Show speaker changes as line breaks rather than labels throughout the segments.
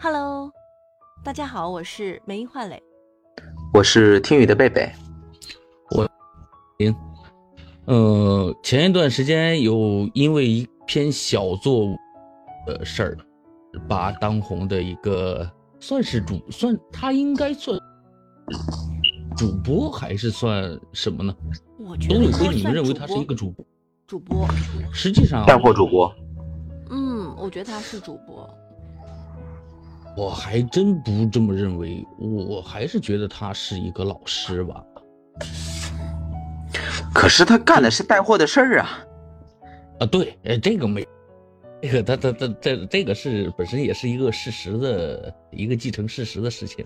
Hello，大家好，我是梅英焕磊，
我是听雨的贝贝，
我，行，呃，前一段时间有因为一篇小作的事儿，把当红的一个算是主算，他应该算主播还是算什么呢？
我觉得
董宇辉，你们认为他是一个主播？
主播，
实际上
带货主播。
嗯，我觉得他是主播。
我还真不这么认为，我还是觉得他是一个老师吧。
可是他干的是带货的事儿啊！
啊，对，哎，这个没，这个他他他这这个是本身也是一个事实的一个继承事实的事情。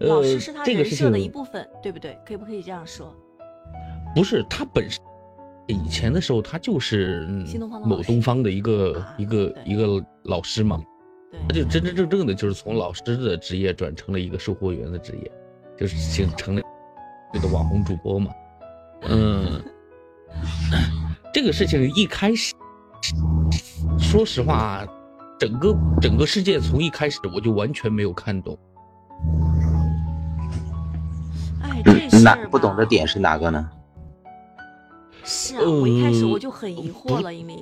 嗯，老师是他人设的一部分，对不对？可以不可以这样说？
不是，他本身以前的时候，他就是某东方的一个一个一个老师嘛。他就真真正正的就是从老师的职业转成了一个售货员的职业，就是形成了这个网红主播嘛。嗯，这个事情一开始，说实话，整个整个世界从一开始我就完全没有看懂。
哎，这事
哪不懂的点是哪个呢？
是啊，我一开始我就很疑惑了，因为。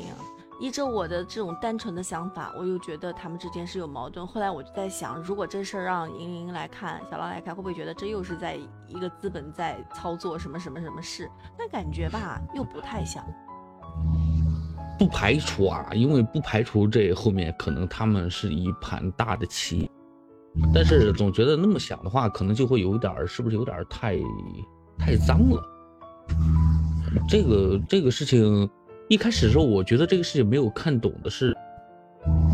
依着我的这种单纯的想法，我又觉得他们之间是有矛盾。后来我就在想，如果这事儿让莹莹来看，小浪来看，会不会觉得这又是在一个资本在操作什么什么什么事？但感觉吧，又不太像。
不排除啊，因为不排除这后面可能他们是一盘大的棋，但是总觉得那么想的话，可能就会有点儿，是不是有点太太脏了？这个这个事情。一开始的时候，我觉得这个事情没有看懂的是，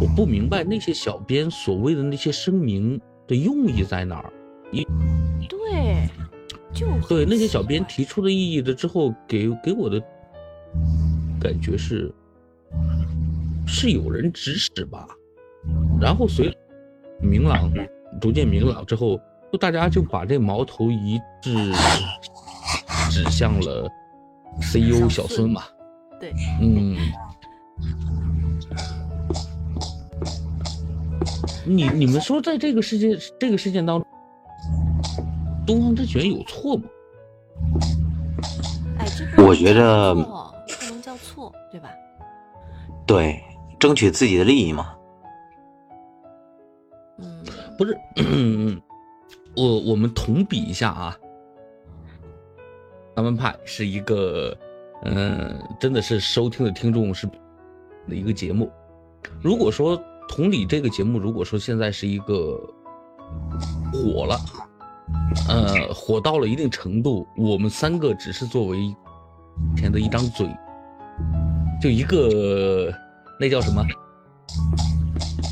我不明白那些小编所谓的那些声明的用意在哪儿。一，
对，就
对那些小编提出的意义的之后，给给我的感觉是，是有人指使吧。然后随明朗逐渐明朗之后，就大家就把这矛头一致指向了 CEO 小孙嘛。
对，
嗯，你你们说，在这个世界这个事件当中，东方之选有错吗？
哎，这
我觉得
不能叫错，对吧？
对，争取自己的利益嘛。
嗯，
不是，我我们同比一下啊，咱们派是一个。嗯，真的是收听的听众是的一个节目。如果说同理，这个节目如果说现在是一个火了，呃，火到了一定程度，我们三个只是作为前的一张嘴，就一个那叫什么？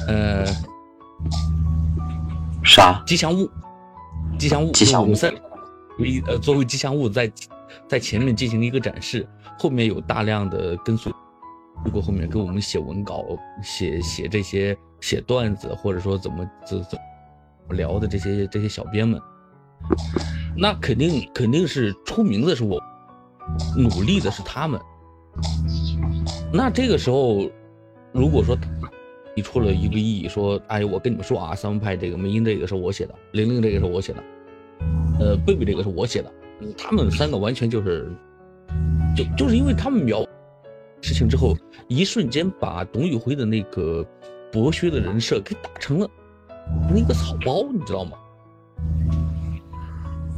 呃，
啥？
吉祥物？吉祥物？
吉祥物？
为呃，作为吉祥物在在前面进行一个展示。后面有大量的跟随，如果后面给我们写文稿、写写这些写段子，或者说怎么怎怎么聊的这些这些小编们，那肯定肯定是出名的是我，努力的是他们。那这个时候，如果说提出了一个异议，说，哎，我跟你们说啊，三分派这个梅英这个是我写的，玲玲这个是我写的，呃，贝贝这个是我写的，他们三个完全就是。就就是因为他们描事情之后，一瞬间把董宇辉的那个博学的人设给打成了那个草包，你知道吗？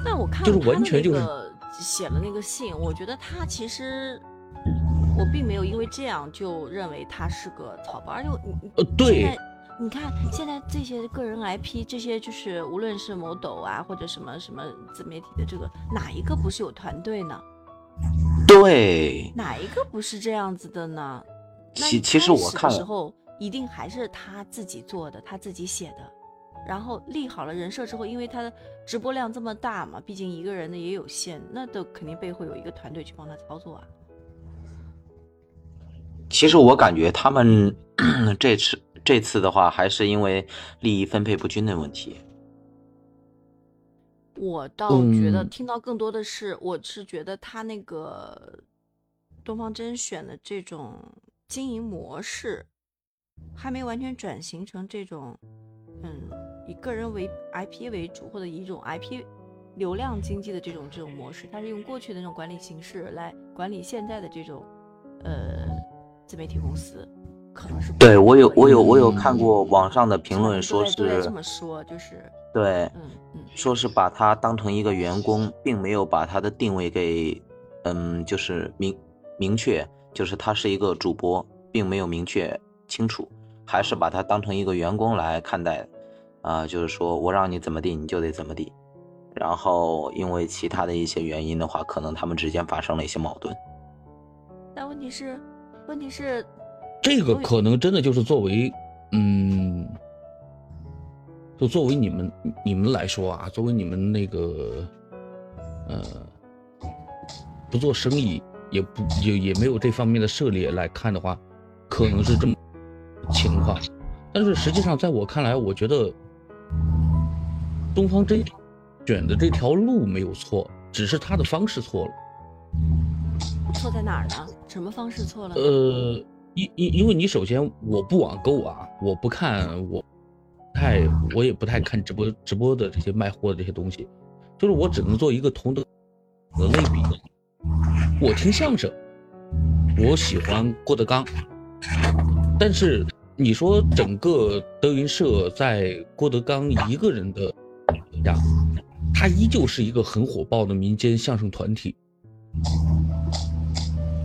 但我看
就是完全就是
写了那个信，我觉得他其实我并没有因为这样就认为他是个草包，而且
呃对，
你看现在这些个人 IP，这些就是无论是某抖啊或者什么什么自媒体的这个哪一个不是有团队呢？
对，
哪一个不是这样子的呢？
其其实我看
的时候，一定还是他自己做的，他自己写的，然后立好了人设之后，因为他的直播量这么大嘛，毕竟一个人的也有限，那都肯定背后有一个团队去帮他操作啊。
其实我感觉他们 这次这次的话，还是因为利益分配不均的问题。
我倒觉得听到更多的是，我是觉得他那个东方甄选的这种经营模式，还没完全转型成这种嗯以个人为 IP 为主，或者以一种 IP 流量经济的这种这种模式，它是用过去的那种管理形式来管理现在的这种呃自媒体公司，可能是
对我有我有我有
嗯。
看过网上的评论，说是
这么说，就是
对，
嗯嗯
说是把他当成一个员工，并没有把他的定位给，嗯，就是明明确，就是他是一个主播，并没有明确清楚，还是把他当成一个员工来看待，啊、就是说我让你怎么地，你就得怎么地，然后因为其他的一些原因的话，可能他们之间发生了一些矛盾。
但问题是，问题是，
这个可能真的就是作为，嗯，就作为你们你们来说啊，作为你们那个，呃，不做生意，也不也也没有这方面的涉猎来看的话，可能是这么情况。但是实际上，在我看来，我觉得东方甄选的这条路没有错，只是他的方式错了。
错在哪儿呢？什么方式错了？
呃，因因因为你首先我不网购啊，我不看，我太我也不太看直播直播的这些卖货的这些东西，就是我只能做一个同等的类比。我听相声，我喜欢郭德纲，但是你说整个德云社在郭德纲一个人的呀，他依旧是一个很火爆的民间相声团体。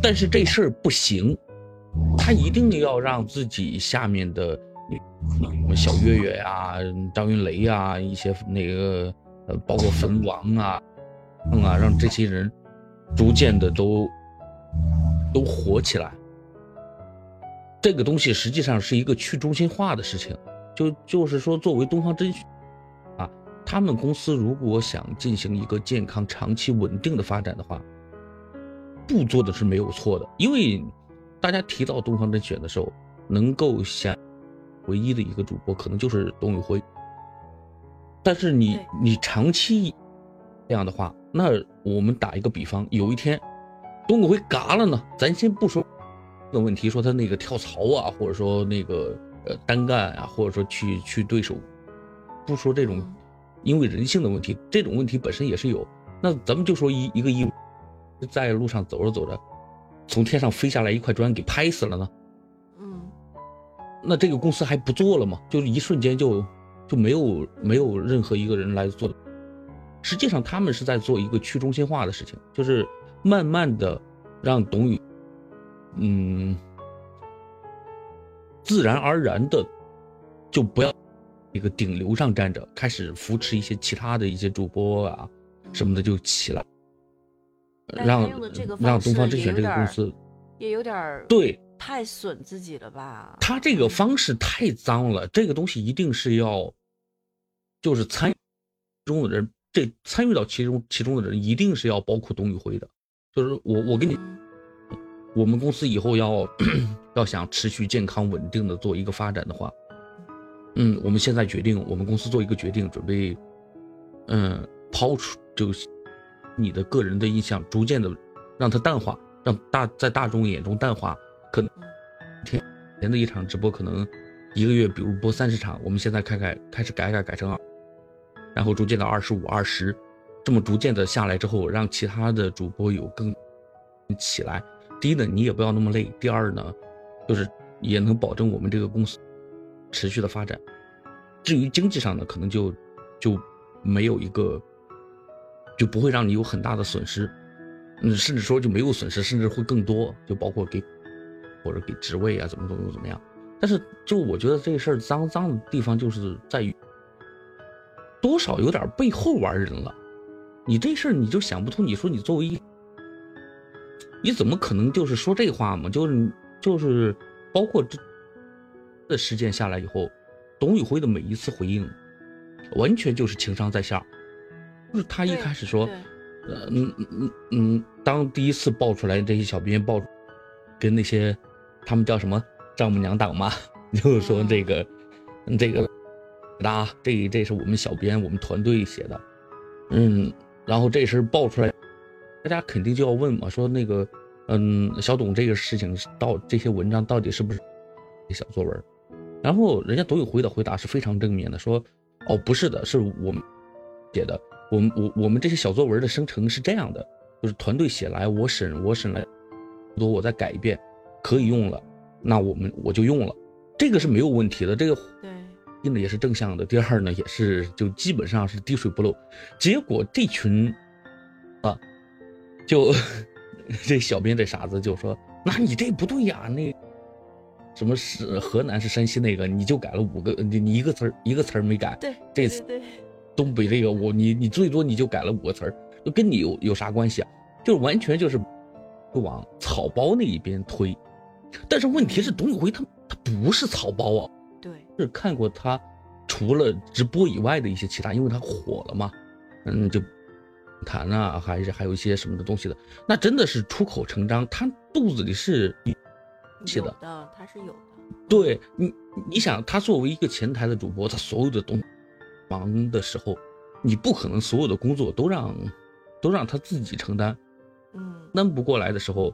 但是这事儿不行，他一定要让自己下面的你小岳岳呀、张云雷呀、一些那个呃，包括坟王啊，嗯啊，让这些人逐渐的都都火起来。这个东西实际上是一个去中心化的事情，就就是说，作为东方甄选啊，他们公司如果想进行一个健康、长期稳定的发展的话，不做的是没有错的，因为大家提到东方甄选的时候，能够想唯一的一个主播可能就是董宇辉。但是你你长期这样的话，那我们打一个比方，有一天董宇辉嘎了呢，咱先不说这个问题，说他那个跳槽啊，或者说那个呃单干啊，或者说去去对手，不说这种
嗯
因为人性的问题，这种问题本身也是有。那咱们就说一一个义务。在路上走着走着，从天上飞下来一块砖给拍死了呢，
嗯，
那这个公司还不做了吗？就是一瞬间就就没有没有任何一个人来做。实际上，他们是在做一个去中心化的事情，就是慢慢的让董宇，嗯，自然而然的就不要一个顶流上站着，开始扶持一些其他的一些主播啊什么的就起来。
但
让让东方甄选这个公司，
也有点
对
太损自己了吧？
他这个方式太脏了，这个东西一定是要，就是参与中的人，这参与到其中其中的人一定是要包括董宇辉的，就是我我跟你，
嗯
我们公司以后要 要想持续健康稳定的做一个发展的话，嗯，我们现在决定，我们公司做一个决定，准备，嗯，抛出就是你的个人的印象，逐渐的让它淡化，让大在大众眼中淡化。可能天前的一场直播，可能一个月，比如播三十场，我们现在开改开始改改改成二，然后逐渐到二十五、二十，这么逐渐的下来之后，让其他的主播有更起来。第一呢，你也不要那么累；第二呢，就是也能保证我们这个公司持续的发展。至于经济上呢，可能就就没有一个，就不会让你有很大的损失，嗯，甚至说就没有损失，甚至会更多，就包括给或者给职位啊，怎么怎么怎么样。但是就我觉得这事儿脏脏的地方就是在于，多少有点背后玩人了。你这事儿你就想不通，你说你作为一，你怎么可能就是说这话嘛？就是就是包括这的事件下来以后，董宇辉的每一次回应，完全就是情商在下。就是他一开始说，呃嗯嗯嗯嗯，当第一次爆出来这些小编爆，跟那些他们叫什么丈母娘党嘛，就是说这个、嗯、这个啊，这这是我们小编我们团队写的，嗯，然后这事儿爆出来，大家肯定就要问嘛，说那个嗯小董这个事情到这些文章到底是不是小作文？然后人家董宇辉的回答是非常正面的，说，哦，不是的，是我们写的，我们我我们这些小作文的生成是这样的，就是团队写来，我审我审来，多我再改一遍，可以用了，那我们我就用了，这个是没有问题的，这个
对，
一呢也是正向的，第二呢也是就基本上是滴水不漏，结果这群啊，就 这小编这傻子就说，那你这不对呀，那。什么是河南是山西那个，你就改了五个，你你一个词儿一个词儿没改。
对，
这次
对
东北这个我你你最多你就改了五个词儿，跟你有有啥关系啊？就是完全就是往草包那一边推。但是问题是董宇辉他他不是草包啊，
对，
是看过他除了直播以外的一些其他，因为他火了嘛，嗯，就谈啊，还是还有一些什么的东西的，那真的是出口成章，他肚子里是。
有的，他是有的。
对你，你想他作为一个前台的主播，他所有的东忙的时候，你不可能所有的工作都让都让他自己承担。
嗯，
闷不过来的时候，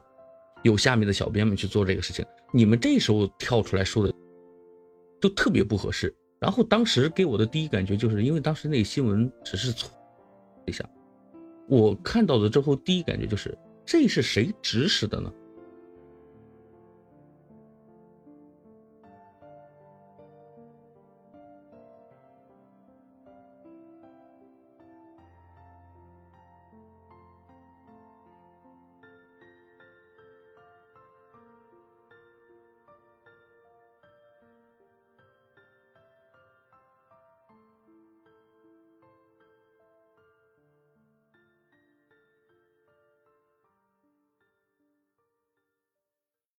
有下面的小编们去做这个事情。你们这时候跳出来说的，就特别不合适。然后当时给我的第一感觉就是，因为当时那个新闻只是错一下，我看到了之后第一感觉就是，这是谁指使的呢？